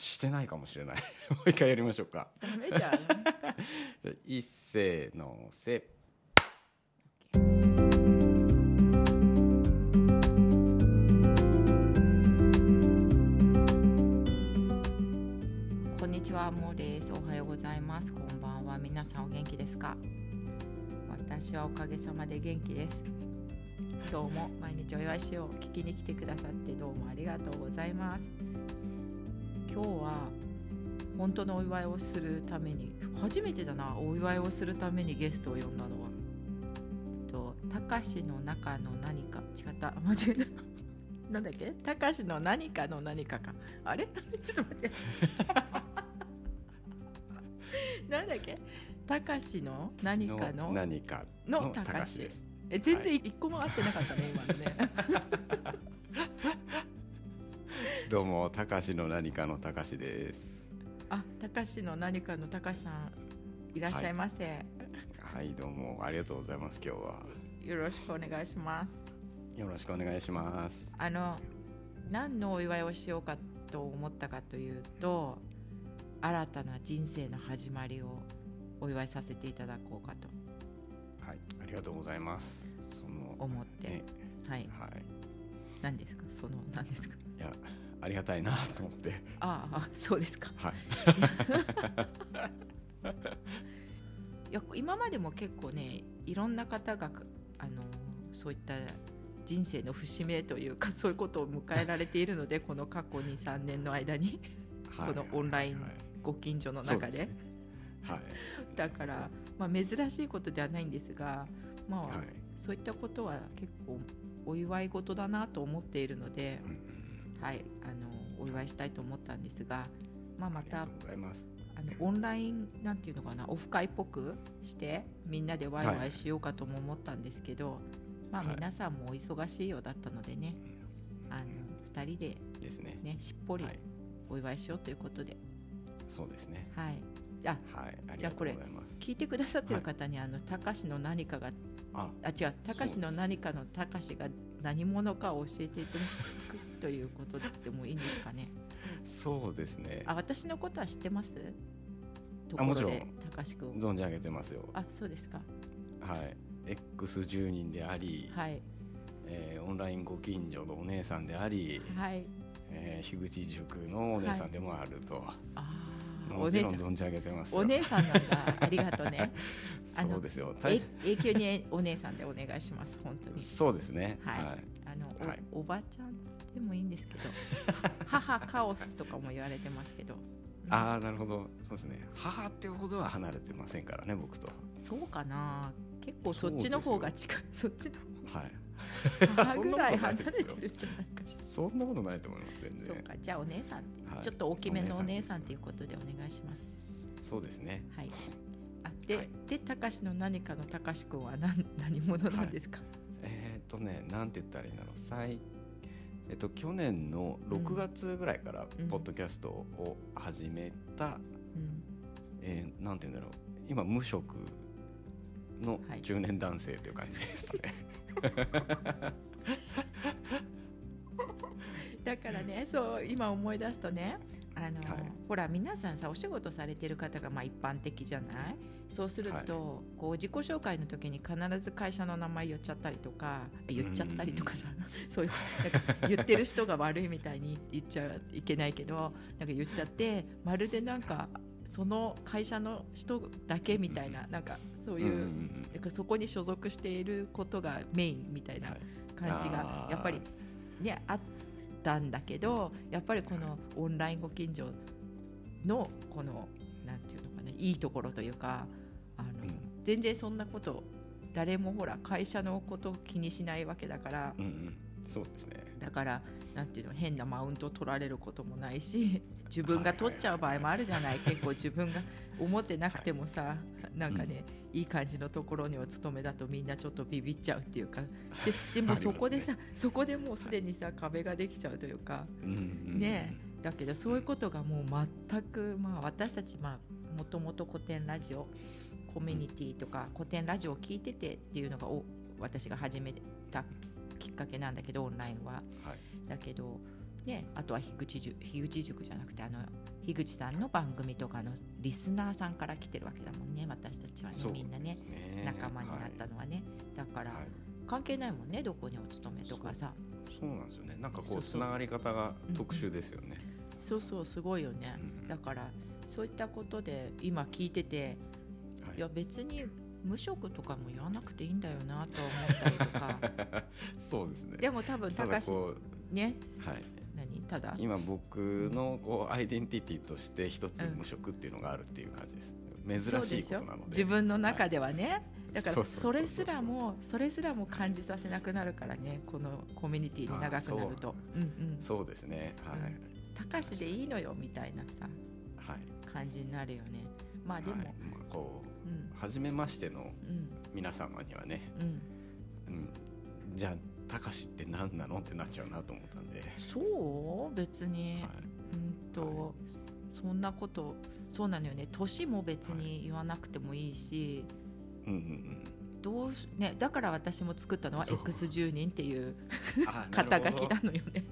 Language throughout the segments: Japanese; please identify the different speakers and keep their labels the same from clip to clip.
Speaker 1: してないかもしれない。もう一回やりましょうか。
Speaker 2: ダメじゃん。
Speaker 1: じゃあ一斉のせ。
Speaker 2: こんにちはもうです。おはようございます。こんばんは。皆さんお元気ですか？私はおかげさまで元気です。今日も毎日お祝いしよう。聞きに来てくださってどうもありがとうございます今日は本当のお祝いをするために初めてだなお祝いをするためにゲストを呼んだのは。とたかしの中の何か違った。間違えた。なんだっけ？たかしの何かの何かか。あれ？ちょっと待って。なんだっけ？たかしの何かの？
Speaker 1: 何か
Speaker 2: の
Speaker 1: の
Speaker 2: たかし
Speaker 1: です。
Speaker 2: え全然一個も合ってなかったね、今のね
Speaker 1: どうもたかしの何かのたかしです。
Speaker 2: あたかしの何かのたかしさんいらっしゃいませ、
Speaker 1: はいどうもありがとうございます今日は。
Speaker 2: よろしくお願いします。
Speaker 1: よろしくお願いします。
Speaker 2: あの何のお祝いをしようかと思ったかというと新たな人生の始まりをお祝いさせていただこうかと。
Speaker 1: はいありがとうございます。その
Speaker 2: 思って、
Speaker 1: ね。
Speaker 2: はい。
Speaker 1: はい。
Speaker 2: 何ですか？その何ですか？
Speaker 1: いやありがたいなと思って。
Speaker 2: あああそうですか。
Speaker 1: はい。
Speaker 2: いや今までも結構ねいろんな方があのそういった人生の節目というか そういうことを迎えられているのでこの過去23年の間に。
Speaker 1: はい
Speaker 2: このオンライン
Speaker 1: はい
Speaker 2: ご近所の中で。
Speaker 1: そうすね。はい。
Speaker 2: だから、まあ、珍しいことではないんですが、まあ
Speaker 1: はい。
Speaker 2: そういったことは結構お祝い事だなと思っているので、
Speaker 1: うんうん
Speaker 2: はい、あのお祝いしたいと思ったんですが、まあ、また
Speaker 1: あ
Speaker 2: のオンラインなんていうのかなオフ会っぽくしてみんなでワイワイしようかとも思ったんですけど、まあ
Speaker 1: はい。
Speaker 2: 皆さんもお忙しいようだったのでね、あの2人で
Speaker 1: ですね。
Speaker 2: ねしっぽり
Speaker 1: はい。
Speaker 2: お祝いしようということで、
Speaker 1: そうですね。
Speaker 2: はい、じゃあ
Speaker 1: はい
Speaker 2: じゃあこれ聞いてくださってる方に、あの高志の何かが
Speaker 1: あ
Speaker 2: あ違う高志の何かの高志が何者かを教えていただくということでもいいんですかね。
Speaker 1: そうですね。
Speaker 2: あ私のことは知ってます？と
Speaker 1: あもちろん。
Speaker 2: 高志くん
Speaker 1: 存じ上げてますよ。
Speaker 2: あそうですか。
Speaker 1: はい。X10 人であり、
Speaker 2: はい。
Speaker 1: えーオンラインご近所のお姉さんであり、
Speaker 2: はい。
Speaker 1: えー樋口塾のお姉さんでもあると、
Speaker 2: あー
Speaker 1: も
Speaker 2: お姉さん。
Speaker 1: ちろん存じ上げてますよ。
Speaker 2: お姉さんなんだ。ありがとうね
Speaker 1: そうですよ。
Speaker 2: 永久にお姉さんでお願いします本当に。
Speaker 1: そうですね。
Speaker 2: はい。
Speaker 1: はい。
Speaker 2: あのお,、
Speaker 1: はい。
Speaker 2: おばちゃんでもいいんですけど 母カオスとかも言われてますけど。うん。
Speaker 1: ああなるほど。そうですね。母っていうほどは離れてませんからね僕と。
Speaker 2: そうかな。結構そっちの方が近い。そっちの
Speaker 1: はい。
Speaker 2: 母ぐらい離れてるんじゃないかしら。
Speaker 1: そんなことないと思います全然。
Speaker 2: そうか。じゃあお姉さん
Speaker 1: はい。
Speaker 2: ちょっと大きめのお姉さんということでお願いします。
Speaker 1: そうですね。
Speaker 2: はい。あで、
Speaker 1: はい。
Speaker 2: でたかしの何かのたかしくんは何何者なんですか、
Speaker 1: えーっとねなんて言ったらいいんだろう。最えっと去年の6月ぐらいから
Speaker 2: うん。
Speaker 1: ポッドキャストを始めた、
Speaker 2: うん。
Speaker 1: えーなんて言うんだろう。今無職の
Speaker 2: はい。
Speaker 1: 中年男性という感じですね、
Speaker 2: だからねそう今思い出すとねあの、
Speaker 1: はい。
Speaker 2: ほら皆さんさお仕事されてる方がまあ一般的じゃない？そうすると、こう自己紹介の時に必ず会社の名前言っちゃったりとか言っちゃったりとかさ そういうなんか言ってる人が悪いみたいに言っちゃいけないけどなんか言っちゃってまるでなんかその会社の人だけみたいな、なんかそういう、
Speaker 1: うん
Speaker 2: かそこに所属していることがメインみたいな
Speaker 1: はい。
Speaker 2: 感じがやっぱりねあったんだけどやっぱりこのオンラインご近所のこのなんていうのかないいところというかあの、
Speaker 1: うん。
Speaker 2: 全然そんなこと誰もほら会社のこと気にしないわけだから
Speaker 1: うんうんそうですね。
Speaker 2: だからなんていうの変なマウント取られることもないし 自分が取っちゃう場合もあるじゃない。結構自分が思ってなくてもさ、なんかね、いい感じのところにお勤めだとみんなちょっとビビっちゃうっていうか。ででもそこでさ、そこでもうすでにさ壁ができちゃうというか。
Speaker 1: うんうんうん。
Speaker 2: ね。だけどそういうことがもう全く、まあ、私たちまあもともと古典ラジオコミュニティとか古典ラジオを聞いててっていうのがお私が始めたきっかけなんだけどオンラインは。
Speaker 1: はい。
Speaker 2: だけどね、あとは樋口塾樋口塾じゃなくてあの樋口さんの番組とかのリスナーさんから来てるわけだもんね私たちはね
Speaker 1: そう
Speaker 2: みんなね仲間になったのはね、だから、
Speaker 1: はい。はい
Speaker 2: 関係ないもんねどこにお勤めとかさ。
Speaker 1: そうなんですよね。なんかこ
Speaker 2: う
Speaker 1: つながり方が特殊ですよね、
Speaker 2: そうそうすごいよね、
Speaker 1: うん。
Speaker 2: だからそういったことで今聞いてて
Speaker 1: はい。
Speaker 2: いや別に無職とかも言わなくていいんだよなと思ったりとか。
Speaker 1: そうですね。
Speaker 2: でも多分
Speaker 1: た
Speaker 2: 高橋
Speaker 1: だこ
Speaker 2: ね？
Speaker 1: う、はい、
Speaker 2: 何？ただ？
Speaker 1: 今僕のこうアイデンティティとして一つ
Speaker 2: うん。
Speaker 1: 無職っていうのがあるっていう感じです、
Speaker 2: そうでしょ？
Speaker 1: 珍しいことなので。
Speaker 2: 自分の中ではね、だから
Speaker 1: そうそうそうそう。
Speaker 2: それすらもそれすらも感じさせなくなるからねこのコミュニティに長くなると。う。んうん。
Speaker 1: そうですね。はい、
Speaker 2: 高しでいいのよみたいなさ
Speaker 1: はい。
Speaker 2: 感じになるよね。まあでも、
Speaker 1: はい。まあ、こ
Speaker 2: うん
Speaker 1: う初めましての
Speaker 2: うん。
Speaker 1: 皆様にはね、
Speaker 2: うん。
Speaker 1: うん、じゃあたかしって何なのってなっちゃうなと思ったんで、
Speaker 2: そう？別に、
Speaker 1: はい、
Speaker 2: うんと、そんなことそうなのよね。年も別に言わなくてもいいし、
Speaker 1: うんうん
Speaker 2: どうねだから私も作ったのは
Speaker 1: そう。
Speaker 2: X10 人っていう肩書きなのよね。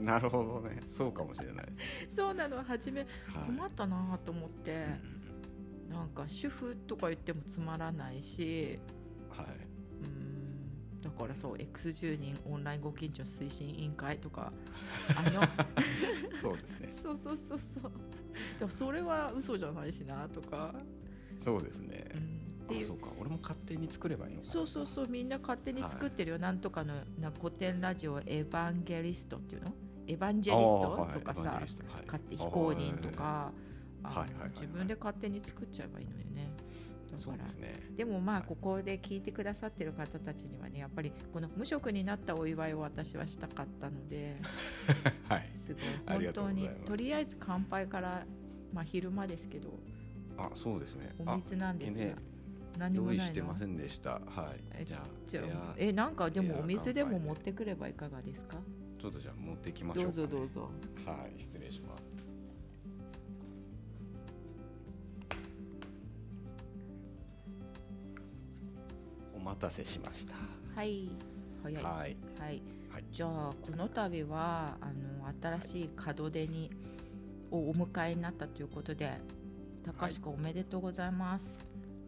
Speaker 1: なるほどね。そうかもしれないです、
Speaker 2: そうなの。初め
Speaker 1: はい。
Speaker 2: 困ったなと思って、
Speaker 1: うんうん
Speaker 2: なんか主婦とか言ってもつまらないし
Speaker 1: うんはい。
Speaker 2: うんだからそう X10 人オンラインご近所推進委員会とか あの
Speaker 1: そうですね。
Speaker 2: そうそうそうそう。でもそれは嘘じゃないしなとか、
Speaker 1: そうですね。
Speaker 2: う、ん、っていう。
Speaker 1: あそうか。俺も勝手に作ればいいのか。な
Speaker 2: そうそうそう。みんな勝手に作ってるよ、なんとかのな古典ラジオエヴァンゲリストっていうの？エヴァンジェリストとかさ
Speaker 1: はい。
Speaker 2: 勝手非公認とか自分で勝手に作っちゃえばいいのよね。
Speaker 1: そうですね。
Speaker 2: でもまあ
Speaker 1: はい。
Speaker 2: ここで聞いてくださってる方たちにはねやっぱりこの無職になったお祝いを私はしたかったので
Speaker 1: はい。
Speaker 2: すごい。本当に
Speaker 1: がと
Speaker 2: りあえず乾杯からまあ昼間ですけど
Speaker 1: あそうですね。
Speaker 2: お水なんですが
Speaker 1: ね
Speaker 2: 何もないの
Speaker 1: 用意してませんでした。はい。
Speaker 2: え
Speaker 1: じゃあ
Speaker 2: じゃあ
Speaker 1: エア
Speaker 2: えなんかでもお水でも持ってくればいかがですか？
Speaker 1: ちょっとじゃあ持ってきましょう
Speaker 2: どうぞどうぞ。
Speaker 1: はい失礼します待たせしました。
Speaker 2: はい。早い。はい、
Speaker 1: はい。はい。
Speaker 2: じゃあこの度はあの新しい門出にをお迎えになったということで高橋君おめでとうございます、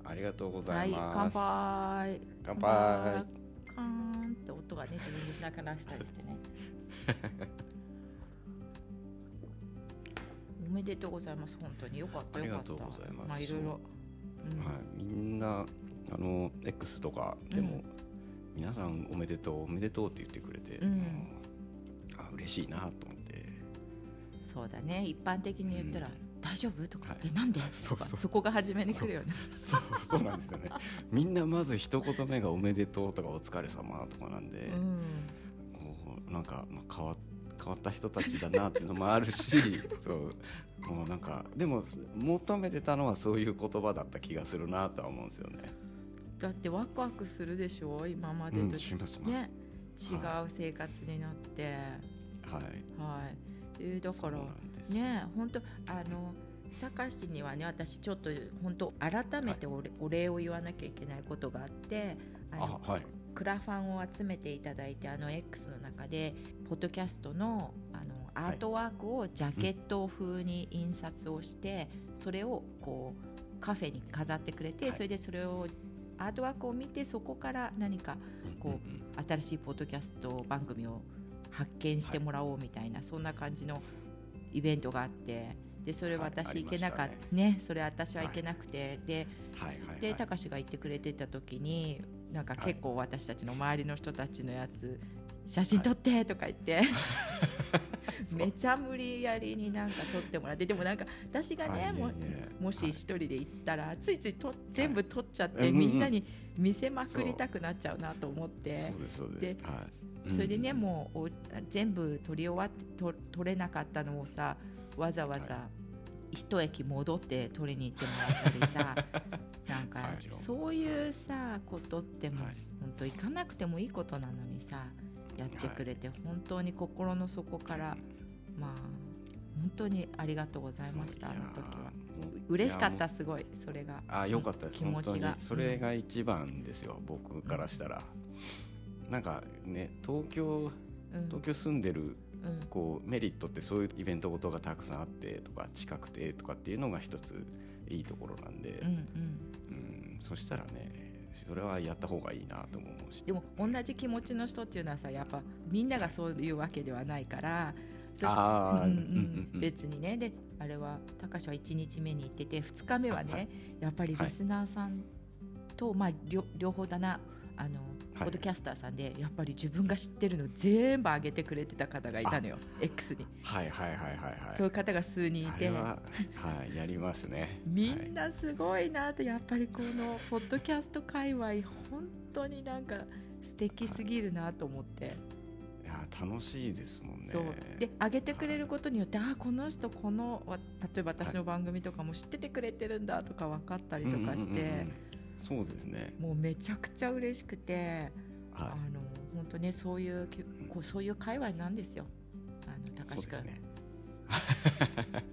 Speaker 1: ありがとうござ
Speaker 2: はいい
Speaker 1: ます。
Speaker 2: 乾杯。
Speaker 1: 乾杯。
Speaker 2: カーンって音がね自分で鳴らしたりしてね。おめでとうございます。本当によかったよかった。
Speaker 1: ありがとうございます。
Speaker 2: まあいろいろ、うん。
Speaker 1: はい、みんなあの X とかでも、
Speaker 2: うん。
Speaker 1: 皆さんおめでとうおめでとうって言ってくれて、
Speaker 2: うん。
Speaker 1: あ嬉しいなと思って。
Speaker 2: そうだね。一般的に言ったら、
Speaker 1: うん。
Speaker 2: 大丈夫？とか、
Speaker 1: はい。
Speaker 2: えなんで？とかそこが初めに来るよね。
Speaker 1: そうそうなんですよね。みんなまず一言目がおめでとうとかお疲れ様とかなんで、
Speaker 2: うん。
Speaker 1: こうなんか、まあ、変わ変わった人たちだなっていうのもあるし そう。もうなんかでも求めてたのはそういう言葉だった気がするなとは思うんですよね。
Speaker 2: だってワクワクするでしょ？今まで
Speaker 1: うん、
Speaker 2: と、
Speaker 1: しますします。
Speaker 2: ね。違う生活になって、
Speaker 1: はい。
Speaker 2: はい。えーだからね本当あの高橋にはね私ちょっと本当改めてお礼,、お礼を言わなきゃいけないことがあってあの
Speaker 1: あはい。
Speaker 2: クラファンを集めていただいてあの X の中でポッドキャストのあのアートワークをジャケット風に印刷をして、それをこうカフェに飾ってくれて、
Speaker 1: はい。
Speaker 2: それでそれをアートワークを見てそこから何かこう新しいポッドキャスト番組を発見してもらおうみたいな、そんな感じのイベントがあってでそれ
Speaker 1: はい
Speaker 2: 私行けなかった。
Speaker 1: ね。
Speaker 2: ねそれ私は行けなくて、で
Speaker 1: はいはいはい。
Speaker 2: でたかしが言ってくれてた時になんか結構私たちの周りの人たちのやつ写真撮ってとか言って、めちゃ無理やりになんか撮ってもらってでもなんか私がね、
Speaker 1: はい
Speaker 2: ももし一人で行ったら、ついついと全部撮っちゃって、みんなに見せまくりたくなっちゃうなと思って。
Speaker 1: そう。ですそ
Speaker 2: れでね、
Speaker 1: うん。
Speaker 2: もうお全部撮り終わってと撮れなかったのをさわざわざ
Speaker 1: は
Speaker 2: 一駅戻って撮りに行ってもらったりさ なんか
Speaker 1: はい。
Speaker 2: そういうさことってもう、
Speaker 1: はい。
Speaker 2: 本当行かなくてもいいことなのにさやってくれて、本当に心の底からまあ本当にありがとうございましたあの時は。嬉しかったすごいそれが。
Speaker 1: あ良かったです
Speaker 2: 気持ちが。
Speaker 1: それが一番ですよ、僕からしたら。なんかね東京
Speaker 2: うん。
Speaker 1: 東京住んでる
Speaker 2: うん。
Speaker 1: こうメリットってそういうイベントごとがたくさんあってとか近くてとかっていうのが一ついいところなんで。
Speaker 2: うん、うん。
Speaker 1: うん、そしたらねそれはやった方がいいなとも思うし。
Speaker 2: でも同じ気持ちの人っていうのはさやっぱみんながそういうわけではないからそし
Speaker 1: ああ
Speaker 2: うんうん別にね。であれは高橋は1日目に行ってて2日目はね、
Speaker 1: はい
Speaker 2: やっぱりリスナーさんと、まあ両両方だな。あの、
Speaker 1: はい
Speaker 2: ポッドキャスターさんでやっぱり自分が知ってるの全部上げてくれてた方がいたのよ X に、
Speaker 1: はいはいはいはいはい。
Speaker 2: そういう方が数人いて。
Speaker 1: ははいやりますね。
Speaker 2: みんなすごいなってやっぱりこのポッドキャスト界隈本当になんか素敵すぎるなと思って、
Speaker 1: いや楽しいですもんね。
Speaker 2: そう。で上げてくれることによって、ああこの人このわ例えば私の番組とかも知っててくれてるんだとか分かったりとかして、
Speaker 1: そうですね。
Speaker 2: もうめちゃくちゃ嬉しくて、
Speaker 1: は
Speaker 2: あの本当ねそういうきこうそういう界隈なんですよ。あの
Speaker 1: い
Speaker 2: 高橋君、
Speaker 1: ね。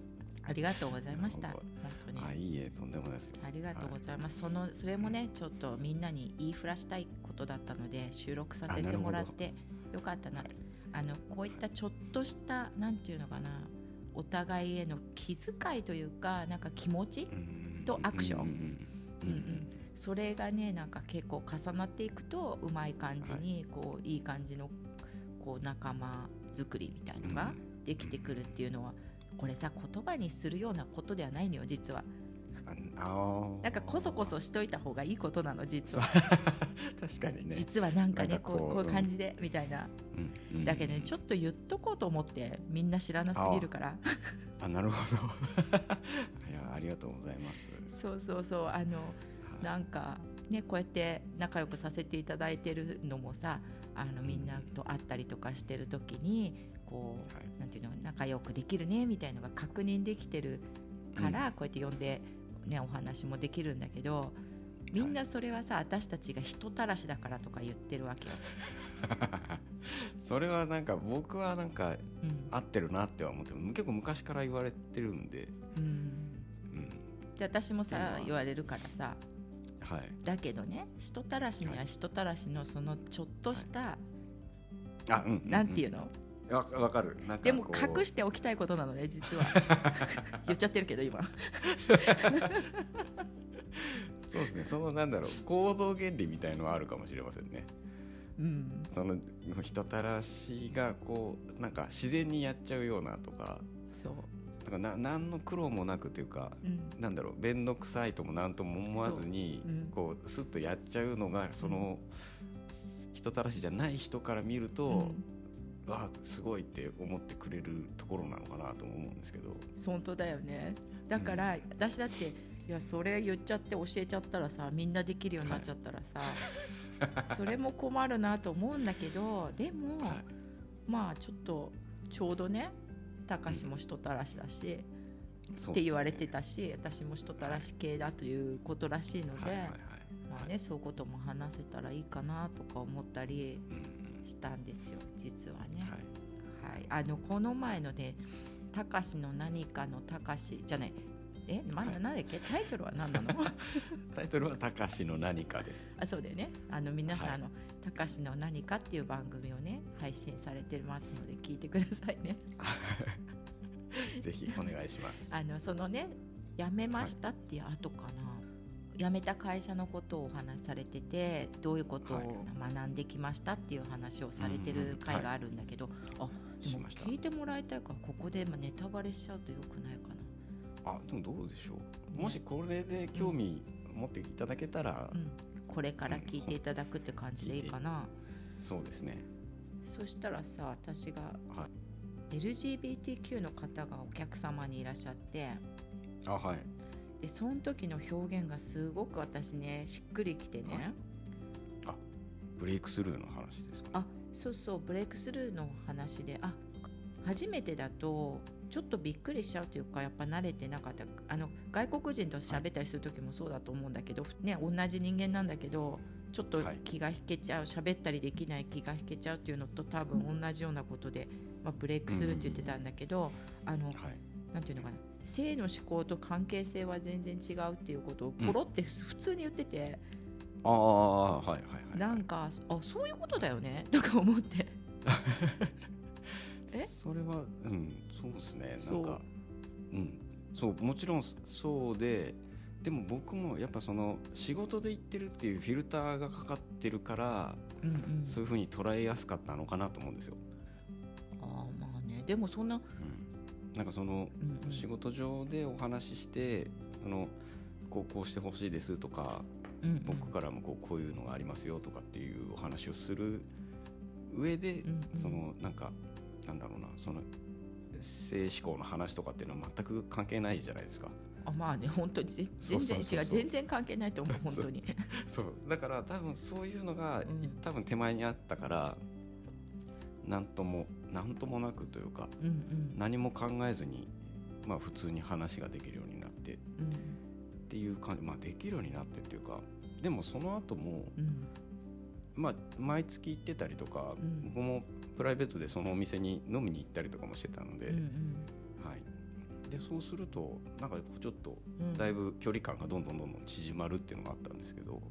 Speaker 2: ありがとうございました。本
Speaker 1: ほ
Speaker 2: 当に。
Speaker 1: あいいえとんでもないです。よ
Speaker 2: ありがとうございます。そのそれもねちょっとみんなに言いふらしたいことだったので収録させてもらってよかったなと。あのこういったちょっとしたなんていうのかなお互いへの気遣いというかなんか気持ち
Speaker 1: うん。
Speaker 2: とアクション。
Speaker 1: うんうん
Speaker 2: それがねなんか結構重なっていくとうまい感じにこういい感じのこう仲間作りみたいのができてくるっていうのはこれさ言葉にするようなことではないのよ実は。なんかこそこそしといた方がいいことなの実は。
Speaker 1: 確かにね。
Speaker 2: 実はなんかね
Speaker 1: こう
Speaker 2: こういう感じでみたいな、
Speaker 1: うんうん。
Speaker 2: だけどねちょっと言っとこうと思ってみんな知らなすぎるから。
Speaker 1: あなるほど。いやありがとうございます。
Speaker 2: そうそうそうあの
Speaker 1: はい
Speaker 2: なんかねこうやって仲良くさせていただいてるのもさあのみんなと会ったりとかしてる時にこう、
Speaker 1: はい。
Speaker 2: なんていうの仲良くできるねみたいのが確認できてるから、こうやって呼んで、ね、お話もできるんだけどみんなそれはさ、私たちが人たらしだからとか言ってるわけよ。
Speaker 1: それはなんか僕はなんか
Speaker 2: うん。
Speaker 1: 合ってるなっては思って結構昔から言われてるんで、
Speaker 2: うん。
Speaker 1: うん、
Speaker 2: で私もさ言われるからさ
Speaker 1: はい。
Speaker 2: だけどね人たらしには人たらしのそのちょっとした、
Speaker 1: あうん
Speaker 2: なんていうの、
Speaker 1: うわわかる。
Speaker 2: でも隠しておきたいことなのね実は。言っちゃってるけど今。
Speaker 1: そうですね。そのなんだろう構造原理みたいのはあるかもしれませんね。
Speaker 2: うん。
Speaker 1: その人たらしがこうなんか自然にやっちゃうようなとか。
Speaker 2: そう、
Speaker 1: だからな何の苦労もなくというか
Speaker 2: うん、
Speaker 1: なんだろう面倒くさいとも何とも思わずにこうスッとやっちゃうのがその、人たらしじゃない人から見ると、わあすごいって思ってくれるところなのかなとも思うんですけど。
Speaker 2: うん、本当だよね。だから、私だっていやそれ言っちゃって教えちゃったらさみんなできるようになっちゃったらさ、それも困るなと思うんだけどでも、
Speaker 1: はい。
Speaker 2: まあちょっとちょうどね高志も人たらしだし、
Speaker 1: そうですね
Speaker 2: って言われてたし私も人たらし系だということらしいので、
Speaker 1: はいはいはい。
Speaker 2: まあね、そういうことも話せたらいいかなとか思ったり
Speaker 1: うん。
Speaker 2: したんですよ実はね。
Speaker 1: うんはい。
Speaker 2: はい、あのこの前のね「たかしの何かのたかし」じゃないえ、ま、
Speaker 1: はい。
Speaker 2: なんだっけ？タイトルは何なの？
Speaker 1: タイトルは「たかしの何か」です。
Speaker 2: あそうだよね。あの皆さん、
Speaker 1: はい。
Speaker 2: あのたかしの何かっていう番組をね配信されてますので聞いてくださいね。
Speaker 1: ぜひお願いします。
Speaker 2: あのそのね辞めましたっていう後かな、辞めた会社のことをお話しされててどういうことを
Speaker 1: はい。
Speaker 2: 学んできましたっていう話をされてる回があるんだけど、あでも聞いてもらいたいからここでまあネタバレしちゃうとよくないかな。
Speaker 1: あでもどうでしょう。もしこれで興味持っていただけたら、
Speaker 2: うん、これから聞いていただくって感じでいいかな。
Speaker 1: そうですね。
Speaker 2: そしたらさ私が
Speaker 1: は
Speaker 2: LGBTQ の方がお客様にいらっしゃって
Speaker 1: あはい。
Speaker 2: でその時の表現がすごく私ねしっくりきてね
Speaker 1: ブレイクスルーの話ですか？
Speaker 2: あそうそうブレイクスルーの話であ初めてだとちょっとびっくりしちゃうというかやっぱ慣れてなかった。あの外国人と喋ったりする時もそうだと思うんだけど、ね、同じ人間なんだけどちょっと
Speaker 1: はい。
Speaker 2: 気が引けちゃう喋ったりできない気が引けちゃうっていうのと多分同じようなことで、まあ、ブレイクするって言ってたんだけど、あの
Speaker 1: はい。
Speaker 2: なんていうのかな。性の思考と関係性は全然違うっていうことをポロってふ普通に言ってて、
Speaker 1: ああはいはいはい。
Speaker 2: なんかあそういうことだよねとか思って。え
Speaker 1: それはうんそうですね
Speaker 2: そうん
Speaker 1: なかうん。そうもちろんそうででも僕もやっぱその仕事で行ってるっていうフィルターがかかってるから、
Speaker 2: うんうん。
Speaker 1: そういうふうに捉えやすかったのかなと思うんですよ。
Speaker 2: あーまあね。でもそんな、
Speaker 1: うん、なんかその
Speaker 2: うんうん。
Speaker 1: 仕事上でお話ししてそのこうこうしてほしいですとか
Speaker 2: うんうん。
Speaker 1: 僕からもこうこういうのがありますよとかっていうお話をする上で、
Speaker 2: うんうん。
Speaker 1: そのなんかなんだろうなその性思考の話とかっていうのは全く関係ないじゃないですか。
Speaker 2: あまあね本当に全然違う全然関係ないと思う本当に。
Speaker 1: そう。だから多分そういうのが、
Speaker 2: うん。
Speaker 1: 多分手前にあったからなんともなんともなくというか
Speaker 2: うんうん。
Speaker 1: 何も考えずに、まあ、普通に話ができるようになってっていう感じ。まあできるようになってっていうかでもその後も
Speaker 2: うんうん
Speaker 1: まあ毎月行ってたりとか、
Speaker 2: うん。
Speaker 1: 僕もプライベートでそのお店に飲みに行ったりとかもしてたので、
Speaker 2: うん
Speaker 1: はい、でそうするとなんかちょっと
Speaker 2: うん。うん
Speaker 1: だいぶ距離感がどんどんどんどん縮まるっていうのがあったんですけど、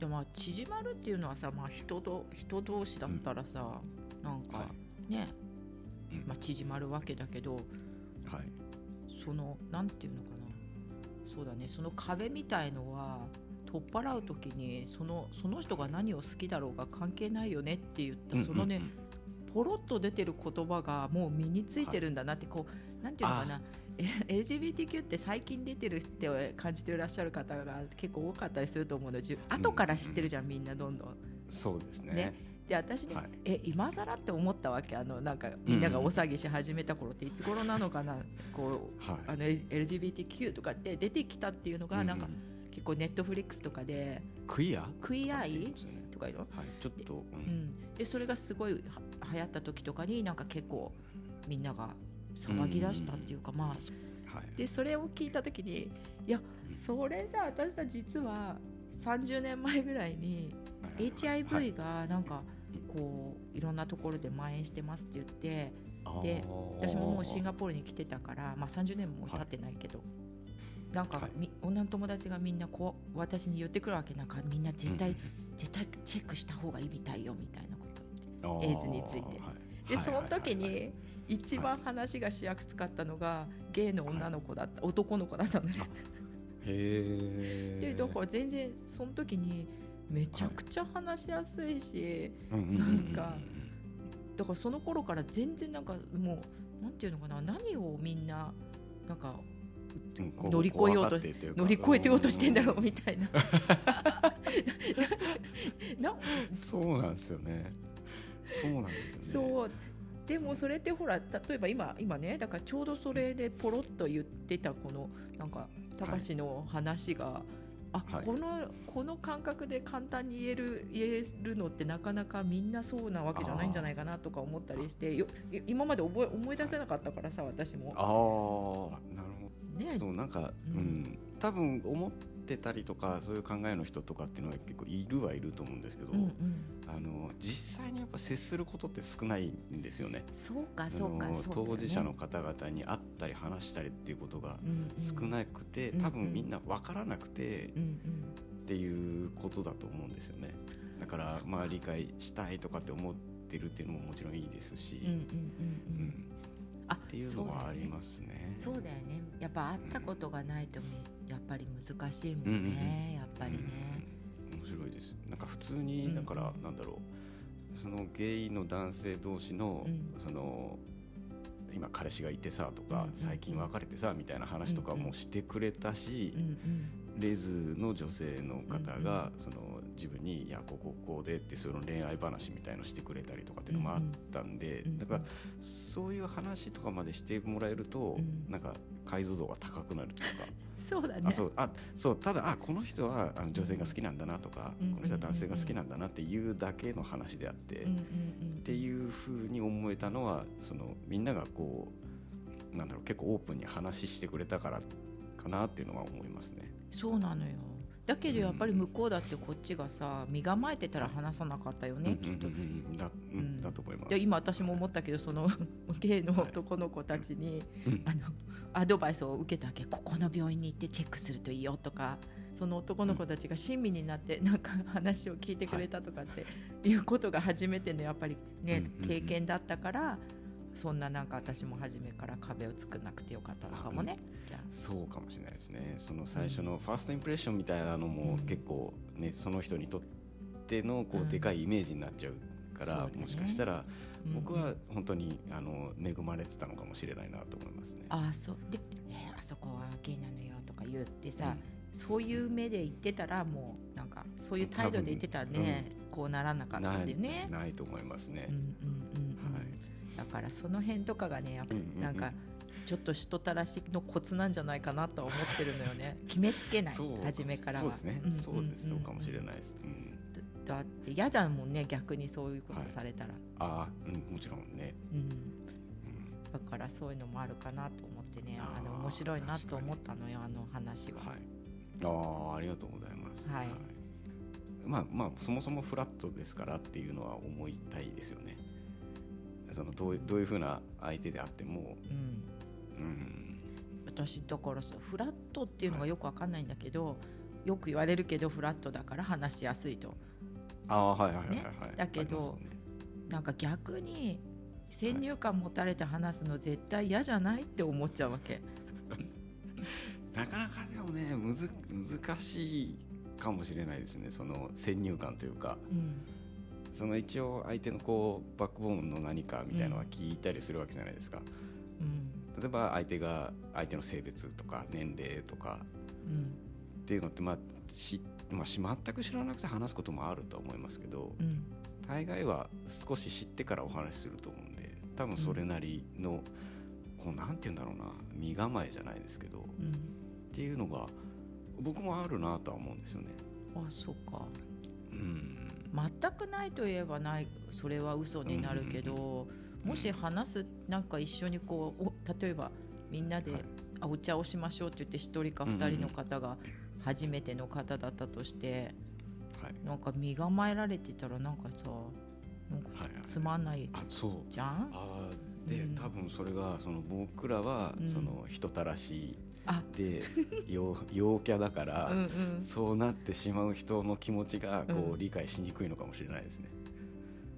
Speaker 2: でもまあ縮まるっていうのはさ、まあ、人と人同士だったらさ、なんか
Speaker 1: は
Speaker 2: ね、
Speaker 1: うん。
Speaker 2: まあ、縮まるわけだけど
Speaker 1: はい。
Speaker 2: そのなんていうのかな。そうだね。その壁みたいのは取っ払う時にそのその人が何を好きだろうが関係ないよねって言ったそのね、ポロッと出てる言葉がもう身についてるんだなってこうなんていうのかなえ LGBTQ って最近出てるって感じてらっしゃる方が結構多かったりすると思うの。じゅ後から知ってるじゃんみんなどんどん。
Speaker 1: うんそうですね。
Speaker 2: ね。で私ね、
Speaker 1: はい。
Speaker 2: え今更って思ったわけ？あのなんかみんなが大騒ぎし始めた頃っていつ頃なのかな、こう
Speaker 1: はい。
Speaker 2: あの LGBTQ とかって出てきたっていうのがなんか
Speaker 1: うう
Speaker 2: 結構ネットフリックスとかで
Speaker 1: クイア？
Speaker 2: クイアイ？とかいうの、
Speaker 1: はいちょっと、う
Speaker 2: うん。ん、でそれがすごいは流行った時とかになんか結構みんなが騒ぎ出したっていうか、まあ
Speaker 1: はい。
Speaker 2: でそれを聞いた時にいや
Speaker 1: うん。
Speaker 2: それさ私たち実は30年前ぐらいに HIV がなんかこういろんなところで蔓延してますって言ってで私ももうシン
Speaker 1: ガ
Speaker 2: ガポールに来てたから、まあ、30年も経ってないけど、なんか、
Speaker 1: はい。
Speaker 2: み女の友達がみんなこう私に言ってくるわけなんかみんな絶対、絶対チェックした方がいいみたいよみたいなこと。エイズについて。でその時に一番話がしやすかったのがゲイの女の子だった、男の子だったんで。
Speaker 1: へえ
Speaker 2: でだから全然その時にめちゃくちゃ話しやすいし、
Speaker 1: なん。
Speaker 2: なんかだからその頃から全然なんかもうなんていうのかな何をみんななんか乗り越えようと乗り越えてようとしてんだろうみたいな。な
Speaker 1: そうなんですよね。そうなんですよね。
Speaker 2: そう。でもそれってほら例えば今今ねだからちょうどそれでポロッと言ってたこのなんか高志の話が、あ、
Speaker 1: はい。
Speaker 2: このこの感覚で簡単に言える言えるのってなかなかみんなそうなわけじゃないんじゃないかなとか思ったりしてよい今まで覚え思い出せなかったからさ私も。
Speaker 1: ああなるほ
Speaker 2: ね。
Speaker 1: どそうなんか、
Speaker 2: う
Speaker 1: うん。ん多分思ってたりとかそういう考えの人とかっていうのは結構いるはいると思うんですけど、
Speaker 2: うんうん、
Speaker 1: あの実際にやっぱ接することって少ないんですよね。
Speaker 2: そうか
Speaker 1: あ
Speaker 2: そうかね。
Speaker 1: 当事者の方々に会ったり話したりっていうことが
Speaker 2: うんうん。
Speaker 1: 少なくて、
Speaker 2: うん
Speaker 1: 多分みんな分からなくて
Speaker 2: うんうん。
Speaker 1: っていうことだと思うんですよね。だからまあ理解したいとかって思ってるっていうのももちろんいいですし、
Speaker 2: うんうんうん。うん
Speaker 1: っていうのはありますね。
Speaker 2: そうだよね。やっぱ会ったことがないとみやっぱり難しいも
Speaker 1: うんうんうん。
Speaker 2: やっぱりね、
Speaker 1: うん面白いです。なんか普通に
Speaker 2: ん。
Speaker 1: だからなんだろう。そのゲイの男性同士の
Speaker 2: うん。
Speaker 1: その今彼氏がいてさとか最近別れてさみたいな話とかもしてくれたしレズの女性の方がその自分に「いやこここうで」ってその恋愛話みたいのしてくれたりとかっていうのもあったんで
Speaker 2: うんうん
Speaker 1: だからそういう話とかまでしてもらえると
Speaker 2: うん。
Speaker 1: なんか解像度が高くなるというか。
Speaker 2: そうだね。
Speaker 1: あそうあそうただあこの人はあの女性が好きなんだなとか、
Speaker 2: うん
Speaker 1: この人は男性が好きなんだなっていうだけの話であって、っていうふうに思えたのはそのみんながこうなんだろう結構オープンに話してくれたからかなっていうのは思いますね。
Speaker 2: そうなのよだけどやっぱり向こうだってこっちがさ身構えてたら話さなかったよね、きっと
Speaker 1: だ,、だと思います。
Speaker 2: で今私も思ったけどそのゲイの男の子たちに、
Speaker 1: うん
Speaker 2: あのアドバイスを受けたわけここの病院に行ってチェックするといいよとかそその男の子たちが親身になってなんか話を聞いてくれたとかっていうことが初めてのやっぱりね経験だったからそんななんか私も初めから壁を作らなくてよかったのかもね。
Speaker 1: そうかもしれないですね。その最初のファーストインプレッションみたいなのも
Speaker 2: うん
Speaker 1: 結構ねその人にとってのこ
Speaker 2: うん
Speaker 1: うでかいイメージになっちゃうから、
Speaker 2: ね。
Speaker 1: もしかしたら
Speaker 2: うん。
Speaker 1: 僕は本当にあの恵まれてたのかもしれないなと思いますね。
Speaker 2: ああそう。で、えーあそこはゲイなのよとか言ってさ、そういう目で言ってたらもうなんかそういう態度で言ってたらね、こうならなかったんでね。
Speaker 1: ないと思いますね。
Speaker 2: うん。うんうんだからその辺とかがねやっぱなんかちょっと人たらしのコツなんじゃないかなとは思ってるのよね。決めつけない初めからは。
Speaker 1: そうですね、
Speaker 2: んんん
Speaker 1: そうです。そうかもしれないです。うん。
Speaker 2: だだって嫌だもんね逆にそういうことされたら、
Speaker 1: ああ、うん、もちろんね。
Speaker 2: うん。
Speaker 1: うん。
Speaker 2: だからそういうのもあるかなと思ってね
Speaker 1: あ
Speaker 2: の面白いなと思ったのよあの話は。
Speaker 1: はい。ああ、ありがとうございます。
Speaker 2: はい。
Speaker 1: まあまあそもそもフラットですからっていうのは思いたいですよね。そのどうどういうふうな相手であっても、
Speaker 2: うん。
Speaker 1: うん、
Speaker 2: 私だからさフラットっていうのがよくわかんないんだけど、よく言われるけどフラットだから話しやすいと。
Speaker 1: ああはいはいはいはい、
Speaker 2: ね。だけど
Speaker 1: ね。
Speaker 2: なんか逆に先入観持たれて話すの絶対嫌じゃないって思っちゃうわけ。
Speaker 1: なかなかでもねむず難しいかもしれないですねその先入観というか。
Speaker 2: うん
Speaker 1: その一応相手のこうバックボーンの何かみたいなのは聞いたりするわけじゃないですか、
Speaker 2: うん。
Speaker 1: 例えば相手が相手の性別とか年齢とか
Speaker 2: うん
Speaker 1: っていうのってまあし、まあ、し全く知らなくて話すこともあるとは思いますけど
Speaker 2: うん
Speaker 1: 大概は少し知ってからお話しすると思うんで多分それなりの、こうなんて言うんだろうな身構えじゃないですけど
Speaker 2: うん
Speaker 1: っていうのが僕もあるなとは思うんですよね。
Speaker 2: あそうか。
Speaker 1: うん
Speaker 2: 全くないといえばないそれは嘘になるけど、もし話すなんか一緒にこうお例えばみんなで、
Speaker 1: はい。
Speaker 2: あお茶をしましょうって言って1人か2人の方が初めての方だったとして、
Speaker 1: はい。
Speaker 2: なんか身構えられてたらなんかさなんか
Speaker 1: はいはい。
Speaker 2: つまんない
Speaker 1: あそう。
Speaker 2: じゃん？
Speaker 1: あーで、
Speaker 2: うん。
Speaker 1: 多分それがその僕らは
Speaker 2: うん。
Speaker 1: その人たらし
Speaker 2: あ
Speaker 1: で陽陽キャだから、
Speaker 2: うんうん。
Speaker 1: そうなってしまう人の気持ちがこ
Speaker 2: うん。
Speaker 1: う理解しにくいのかもしれないですね。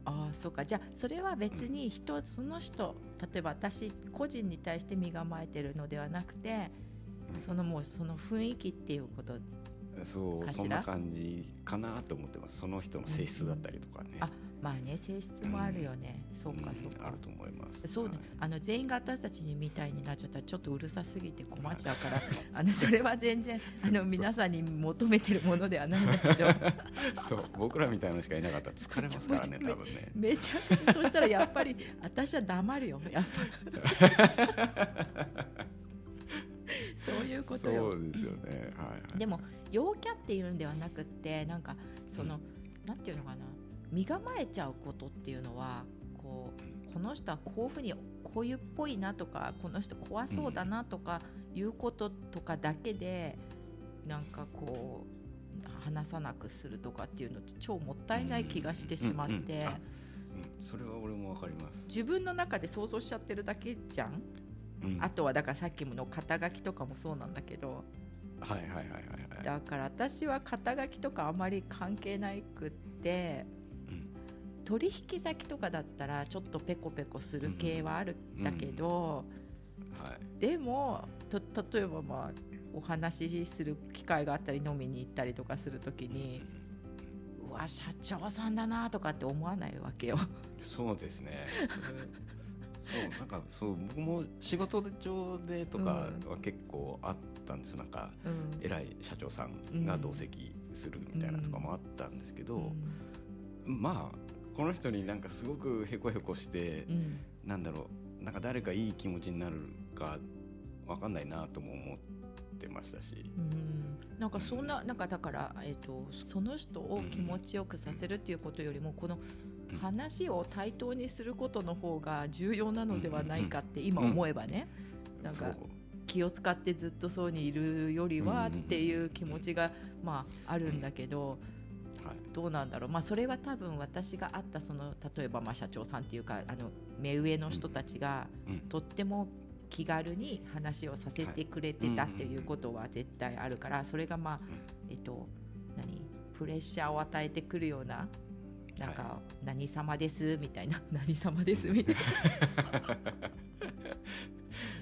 Speaker 2: ああそうか。じゃあそれは別に人その人例えば私個人に対して身構えてるのではなくて
Speaker 1: うん。
Speaker 2: そのもうその雰囲気っていうこと
Speaker 1: そうそんな感じかなと思ってます。その人の性質だったりとかね、
Speaker 2: あまあね性質もあるよね、そうか
Speaker 1: ん。
Speaker 2: そうか。
Speaker 1: あると思います。
Speaker 2: そうね。
Speaker 1: はい、
Speaker 2: あの全員が私たちにみたいになっちゃったらちょっとうるさすぎて困っちゃうから、あのそれは全然 あの皆さんに求めてるものではないんだけど。
Speaker 1: そう。僕らみたいなのしかいなかった。ら疲れますからね
Speaker 2: め
Speaker 1: 多分ね。
Speaker 2: めちゃくちゃそしたらやっぱり私は黙るよやっぱそういうことよ。
Speaker 1: そうですよね。はい、はい、
Speaker 2: でも陽キャっていうんではなくってなんかその、なんていうのかな身構えちゃうことっていうのはこうこの人はこういうふうにこういうっぽいなとかこの人怖そうだなとかいうこととかだけで、なんかこう話さなくするとかっていうのって超もったいない気がしてしまって、
Speaker 1: それは俺もわかります、
Speaker 2: 自分の中で想像しちゃってるだけじゃん、
Speaker 1: うん。
Speaker 2: あとはだからさっきの肩書きとかもそうなんだけど。
Speaker 1: はいはいはいはいはい。
Speaker 2: だから私は肩書きとかあまり関係ないくって、
Speaker 1: うん
Speaker 2: 取引先とかだったらちょっとペコペコする系はあるんだけど、
Speaker 1: はい。
Speaker 2: でもと例えばまあお話しする機会があったり飲みに行ったりとかするときにうわ社長さんだなとかって思わないわけよ。
Speaker 1: そうですね。そうなんかそう僕も仕事上でとかは結構あったんですよ。なんか
Speaker 2: うん。
Speaker 1: 偉い社長さんが同席するみたいなとかもあったんですけど、まあこの人になんかすごくへこへこして
Speaker 2: う、ん。
Speaker 1: なんだろうなんか誰かいい気持ちになるかわかんないなとも思ってましたし、
Speaker 2: うん。なんかそんななんかだから、えー、とその人を気持ちよくさせるっていうことよりもこの
Speaker 1: うん。
Speaker 2: 話を対等にすることの方が重要なのではないかって今思えばね、なんか気を使ってずっとそうにいるよりはっていう気持ちがまああるんだけど
Speaker 1: はい
Speaker 2: どうなんだろう。まあそれは多分私が会ったその例えばまあ社長さんっていうかあの目上の人たちが
Speaker 1: うん。
Speaker 2: とっても気軽に話をさせてくれてたっていうことは絶対あるからそれがまあ、えっと何？プレッシャーを与えてくるようななんか、
Speaker 1: は
Speaker 2: 何様です？みたいな何様です？みたいな。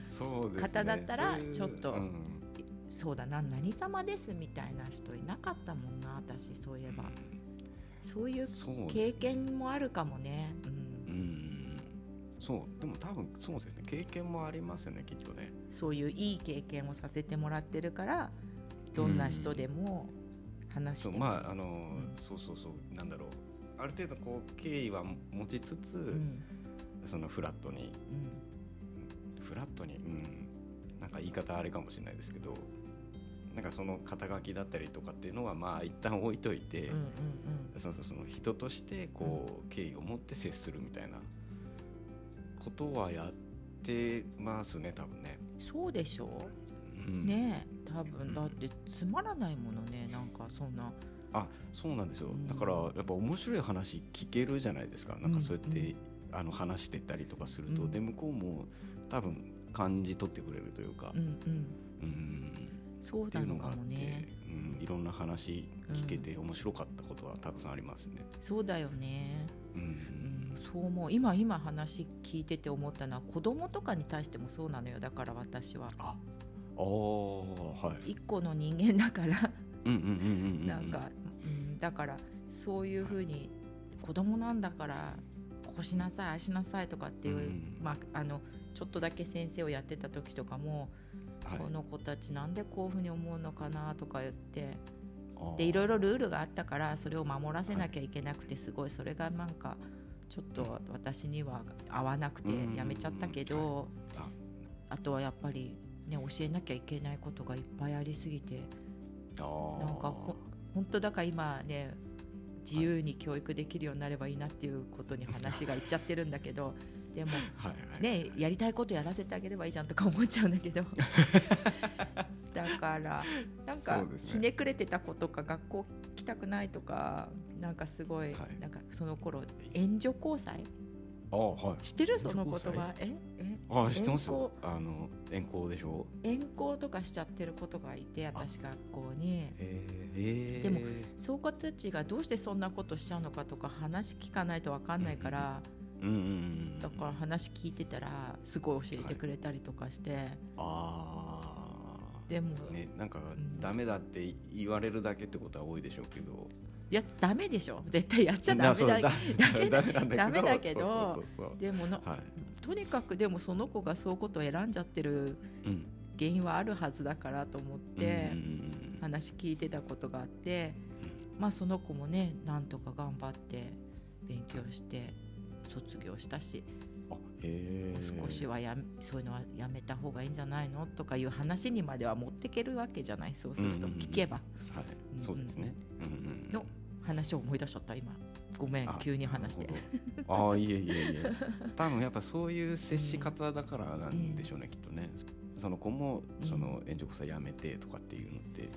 Speaker 1: そうですね。
Speaker 2: 方だったらちょっと
Speaker 1: うん。
Speaker 2: そうだな何様です？みたいな人いなかったもんな私そういえば、そういう経験もあるかもね、う、
Speaker 1: うん。んそう。でも多分そうですね。経験もありますよねきっとね。
Speaker 2: そういういい経験をさせてもらってるからどんな人でも話しても、
Speaker 1: まああの、
Speaker 2: ん
Speaker 1: そうそうそう。なんだろう。ある程度こう敬意は持ちつつ、
Speaker 2: うん。
Speaker 1: そのフラットに。
Speaker 2: うん。
Speaker 1: フラットにうん。なんか言い方あれかもしれないですけどなんかその肩書きだったりとかっていうのはまあ一旦置いといて、
Speaker 2: うんうん
Speaker 1: その人としてこう、敬意を持って接するみたいなことはやってますね多分ね。
Speaker 2: うん、そうでしょ
Speaker 1: う？ん。
Speaker 2: ねえ多分。だってつまらないものねなんかそんな。
Speaker 1: あそうなんですよ、
Speaker 2: うん。
Speaker 1: だからやっぱ面白い話聞けるじゃないですか。なんかそうやって、
Speaker 2: うん
Speaker 1: あの話してったりとかすると、
Speaker 2: うん。
Speaker 1: で向こうも多分感じ取ってくれるというか。
Speaker 2: う、んうん。
Speaker 1: うん
Speaker 2: そうなのかもね。
Speaker 1: うん、いろんな話聞けて面白かったことはたくさんありますね。
Speaker 2: そうだよね。
Speaker 1: うん
Speaker 2: うん。そう思う。今今話聞いてて思ったのは子供とかに対してもそうなのよ。だから私は。
Speaker 1: ああーはい。
Speaker 2: 一個の人間だから。
Speaker 1: うんうんうんうんうん。
Speaker 2: なんか、うん、だからそういうふうに子供なんだからこうしなさいああしなさいとかっていう、
Speaker 1: うん。
Speaker 2: まあ、あのちょっとだけ先生をやってた時とかも、
Speaker 1: はい、
Speaker 2: この子たちなんでこういうふうに思うのかなとか言って。でいろいろルールがあったからそれを守らせなきゃいけなくてすごいそれがなんかちょっと私には合わなくて
Speaker 1: うん
Speaker 2: やめちゃったけど、
Speaker 1: あ
Speaker 2: あとはやっぱり、ね、教えなきゃいけないことがいっぱいありすぎてなんかほ本当だから今ね自由に教育できるようになればいいなっていうことに話がいっちゃってるんだけどでもねやりたいことやらせてあげればいいじゃんとか思っちゃうんだけど。だからなんかひねくれてた子とか学校来たくないとかなんかすごい、
Speaker 1: はい。
Speaker 2: なんかその頃援助交際？
Speaker 1: あーはい。
Speaker 2: 知ってる？その言葉？え？え？
Speaker 1: あ知ってます
Speaker 2: 遠
Speaker 1: よあの遠行でしょ？
Speaker 2: 遠行とかしちゃってる子とかいて私学校に。
Speaker 1: え。ー、
Speaker 2: でもそういう子たちがどうしてそんなことしちゃうのかとか話聞かないと分かんないから、
Speaker 1: うん
Speaker 2: だから話聞いてたらすごい教えてくれたりとかして、
Speaker 1: あ
Speaker 2: でも、
Speaker 1: あねなんか
Speaker 2: ん。
Speaker 1: ダメだって言われるだけってことは多いでしょうけど。
Speaker 2: いやダメでしょ。絶対やっちゃダメだだ
Speaker 1: ダメだけど
Speaker 2: でもの
Speaker 1: はい。
Speaker 2: とにかくでもその子がそういうことを選んじゃってる
Speaker 1: うん。
Speaker 2: 原因はあるはずだからと思って話聞いてたことがあってまあその子もねなんとか頑張って勉強して卒業したし少しはやめそういうのはやめた方がいいんじゃないのとかいう話にまでは持ってけるわけじゃないそうすると
Speaker 1: うんうんうん。
Speaker 2: 聞けば。
Speaker 1: はい。そうですね。うんうんうん。
Speaker 2: の話を思い出しちゃった今。ごめん
Speaker 1: あ
Speaker 2: 急に話して。
Speaker 1: ああいえいえいえ。多分やっぱそういう接し方だからなんでしょうね、きっとね。その子も
Speaker 2: うん。
Speaker 1: その援助子さんやめてとかっていうのって。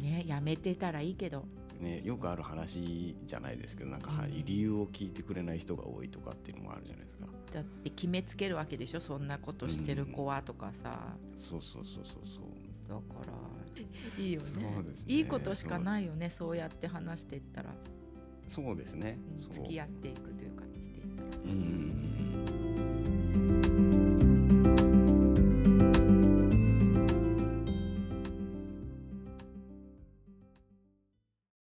Speaker 2: ねやめてたらいいけど
Speaker 1: ねよくある話じゃないですけどなんか理由を聞いてくれない人が多いとかっていうのもあるじゃないですか。
Speaker 2: だって決めつけるわけでしょそんなことしてる子はとかさ。
Speaker 1: そうそうそうそうそう。
Speaker 2: だからいいよね。
Speaker 1: ね。
Speaker 2: いいことしかないよねそう。やって話していったら。
Speaker 1: そうですね。
Speaker 2: 付き合っていくというかしていったら。
Speaker 1: うんうんうんうん